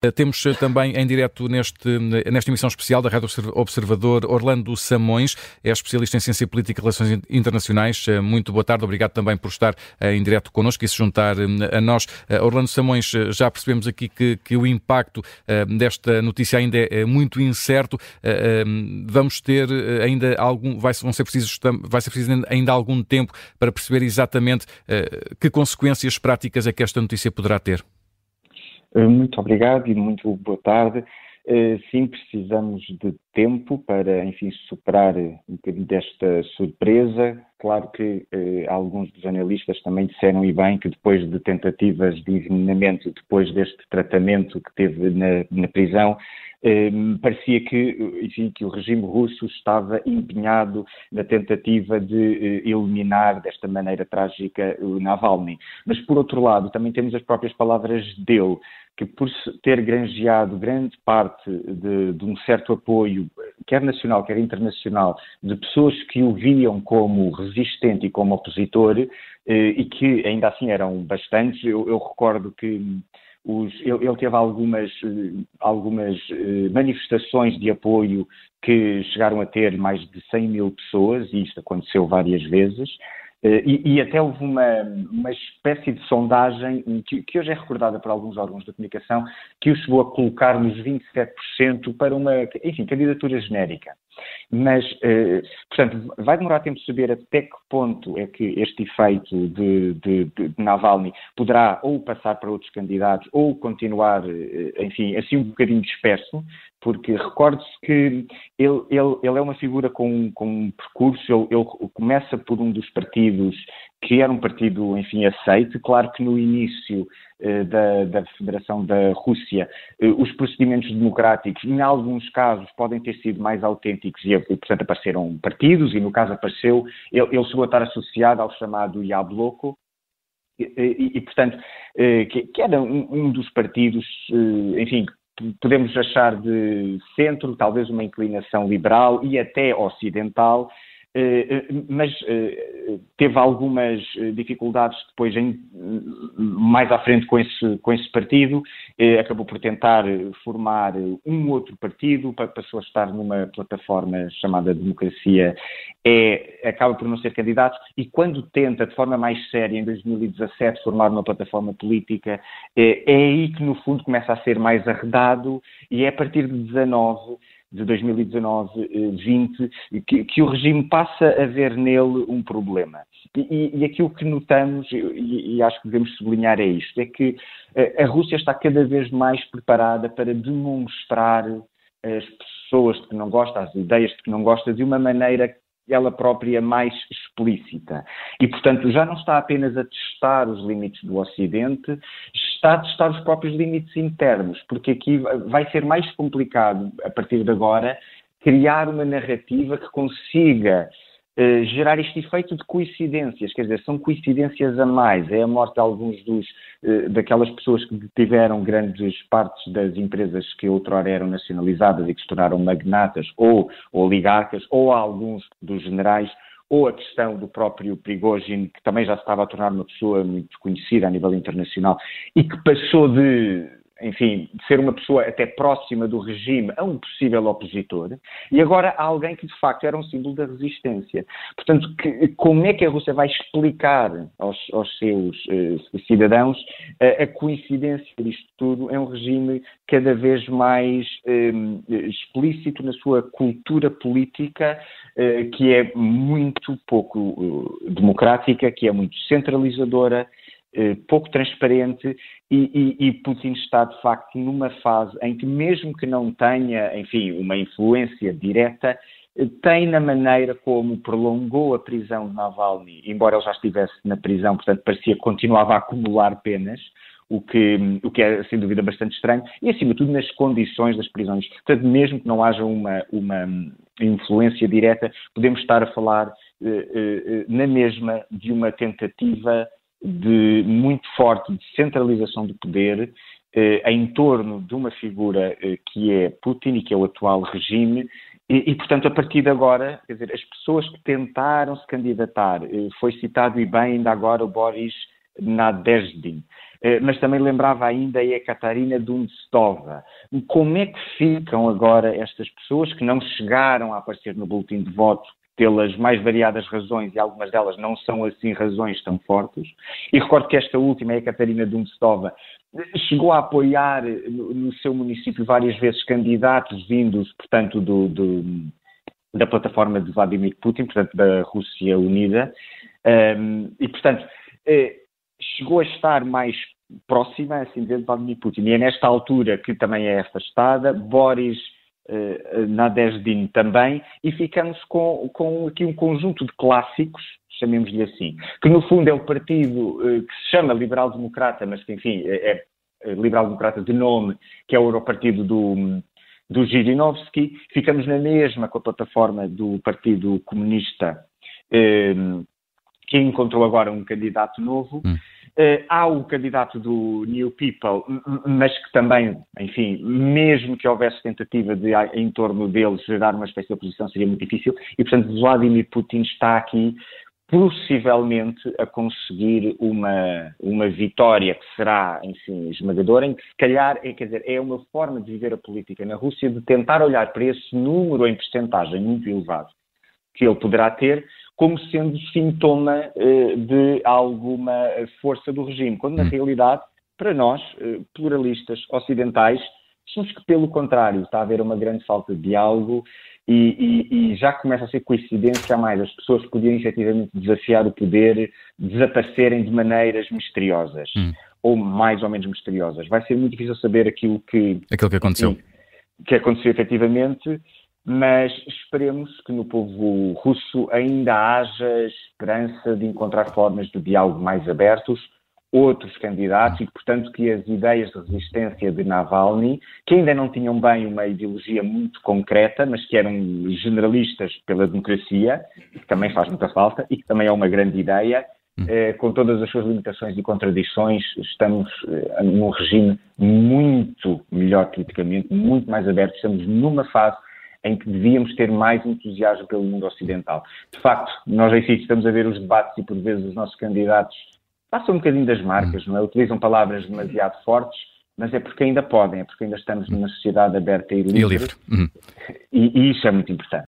Eh, temos eh, também em direto neste, eh, nesta emissão especial da Rádio Observador Orlando Samões, é especialista em Ciência Política e Relações Internacionais. Muito boa tarde, obrigado também por estar em direto connosco e se juntar a nós. Orlando Samões, já percebemos aqui que, que o impacto desta notícia ainda é muito incerto. Vamos ter ainda algum, vai, vão ser precisos, vai ser preciso ainda algum tempo para perceber exatamente que consequências práticas é que esta notícia poderá ter. Eh, muito obrigado e muito boa tarde. Eh, sim, precisamos de tempo para, enfim, superar um bocadinho desta surpresa. Claro que eh, alguns dos analistas também disseram e bem que depois de tentativas de envenenamento, depois deste tratamento que teve na, na prisão, eh, parecia que, enfim, que o regime russo estava empenhado na tentativa de eh, eliminar desta maneira trágica o Navalny. Mas, por outro lado, também temos as próprias palavras dele, que por ter granjeado grande parte de, de, um certo apoio, quer nacional, quer internacional, de pessoas que o viam como resistente e como opositor, eh, e que ainda assim eram bastantes. Eu, eu recordo que os, ele, ele, teve algumas, eh, algumas eh, manifestações de apoio que chegaram a ter mais de 100 mil pessoas, e isto aconteceu várias vezes. E, e, até houve uma, uma espécie de sondagem que, que, hoje é recordada por alguns órgãos da comunicação, que o chegou a colocar nos 27% para uma, enfim, candidatura genérica. Mas, eh, portanto, vai demorar tempo de saber até que ponto é que este efeito de, de, de, Navalny poderá ou passar para outros candidatos ou continuar, eh, enfim, assim um bocadinho disperso, porque recorde-se que ele, ele, ele, é uma figura com, com um percurso, ele, ele, começa por um dos partidos que era um partido, enfim, aceite. Claro que no início eh, da, da, Federação da Rússia, eh, os procedimentos democráticos, em alguns casos, podem ter sido mais autênticos e, portanto, apareceram partidos, e no caso apareceu, ele, ele chegou a estar associado ao chamado Yabloko, e, e, e, portanto, eh, que, que era um, um, dos partidos, eh, enfim, podemos achar de centro, talvez uma inclinação liberal e até ocidental, eh, eh, mas teve algumas dificuldades depois, em, mais à frente com esse, com esse partido, acabou por tentar formar um outro partido, passou a estar numa plataforma chamada Democracia, é, acaba por não ser candidato, e quando tenta, de forma mais séria, em 2017, formar uma plataforma política, é, é aí que, no fundo, começa a ser mais arredado, e é a partir de 19 de 2019-20, que, que, o regime passa a ver nele um problema. E, e aquilo que notamos, e, e, acho que devemos sublinhar, é isto: é que a Rússia está cada vez mais preparada para demonstrar as pessoas de que não gosta, as ideias de que não gosta, de uma maneira ela própria mais explícita. E, portanto, já não está apenas a testar os limites do Ocidente, está a testar os próprios limites internos, porque aqui vai ser mais complicado, a partir de agora, criar uma narrativa que consiga eh, gerar este efeito de coincidências, quer dizer, são coincidências a mais. É a morte de alguns dos, uh, daquelas pessoas que tiveram grandes partes das empresas que outrora eram nacionalizadas e que se tornaram magnatas ou oligarcas, ou alguns dos generais, ou a questão do próprio Prigozhin, que também já se estava a tornar uma pessoa muito conhecida a nível internacional e que passou de enfim, de ser uma pessoa até próxima do regime a um possível opositor, e agora há alguém que de facto era um símbolo da resistência. Portanto, que, como é que a Rússia vai explicar aos, aos seus uh, cidadãos uh, a coincidência disto tudo? É um regime cada vez mais um, explícito na sua cultura política, uh, que é muito pouco democrática, que é muito centralizadora eh, pouco transparente e, e, e, Putin está de facto numa fase em que mesmo que não tenha, enfim, uma influência direta, eh, tem na maneira como prolongou a prisão de Navalny, embora ele já estivesse na prisão, portanto parecia que continuava a acumular penas, o que, o que é sem dúvida bastante estranho, e acima de tudo nas condições das prisões. Portanto, mesmo que não haja uma, uma influência direta, podemos estar a falar eh, eh, na mesma de uma tentativa de muito forte de centralização do poder eh, em torno de uma figura eh, que é Putin e que é o atual regime e, e, portanto, a partir de agora, quer dizer, as pessoas que tentaram se candidatar, eh, foi citado e bem ainda agora o Boris Nadezhdin, eh, mas também lembrava ainda a Catarina Dundstova. Como é que ficam agora estas pessoas que não chegaram a aparecer no boletim de voto pelas mais variadas razões, e algumas delas não são assim razões tão fortes. E recordo que esta última, a Catarina Dundstova, chegou a apoiar no, no, seu município várias vezes candidatos vindos, portanto, do, do, da plataforma de Vladimir Putin, portanto, da Rússia Unida, um, e, portanto, eh, chegou a estar mais próxima, assim dizer, de Vladimir Putin. E é nesta altura que também é afastada, Boris uh, Nadezhdin também, e ficamos com, com aqui um conjunto de clássicos, chamemos-lhe assim, que no fundo é o partido uh, que se chama Liberal Democrata, mas que enfim é, é Liberal Democrata de nome, que é o partido do, do Zhirinovsky, ficamos na mesma com a plataforma do Partido Comunista, eh, que encontrou agora um candidato novo. Hum. Uh, há o candidato do New People, mas que também, enfim, mesmo que houvesse tentativa de, em torno dele, gerar uma espécie de oposição, seria muito difícil. E, portanto, Vladimir Putin está aqui possivelmente a conseguir uma, uma vitória que será, enfim, esmagadora, em que se calhar, é, quer dizer, é uma forma de viver a política na Rússia de tentar olhar para esse número em percentagem muito elevado que ele poderá ter como sendo sintoma eh, de alguma força do regime, quando na hum. realidade, para nós, eh, pluralistas ocidentais, achamos que, pelo contrário, está a haver uma grande falta de diálogo e, e, e, já começa a ser coincidência a mais as pessoas que podiam efetivamente desafiar o poder desaparecerem de maneiras misteriosas. Hum. Ou mais ou menos misteriosas. Vai ser muito difícil saber aquilo que. Aquilo que aconteceu. que aconteceu efetivamente mas esperemos que no povo russo ainda haja esperança de encontrar formas de diálogo mais abertos, outros candidatos e, portanto, que as ideias de resistência de Navalny, que ainda não tinham bem uma ideologia muito concreta, mas que eram generalistas pela democracia, que também faz muita falta e que também é uma grande ideia, eh, com todas as suas limitações e contradições, estamos eh, num regime muito melhor politicamente, muito mais aberto, estamos numa fase em que devíamos ter mais entusiasmo pelo mundo ocidental. De facto, nós aqui estamos a ver os debates e por vezes os nossos candidatos passam um bocadinho das marcas, não é? Utilizam palavras demasiado fortes, mas é porque ainda podem, é porque ainda estamos numa sociedade aberta e livre. E livre. Uhum. E, e isso é muito importante.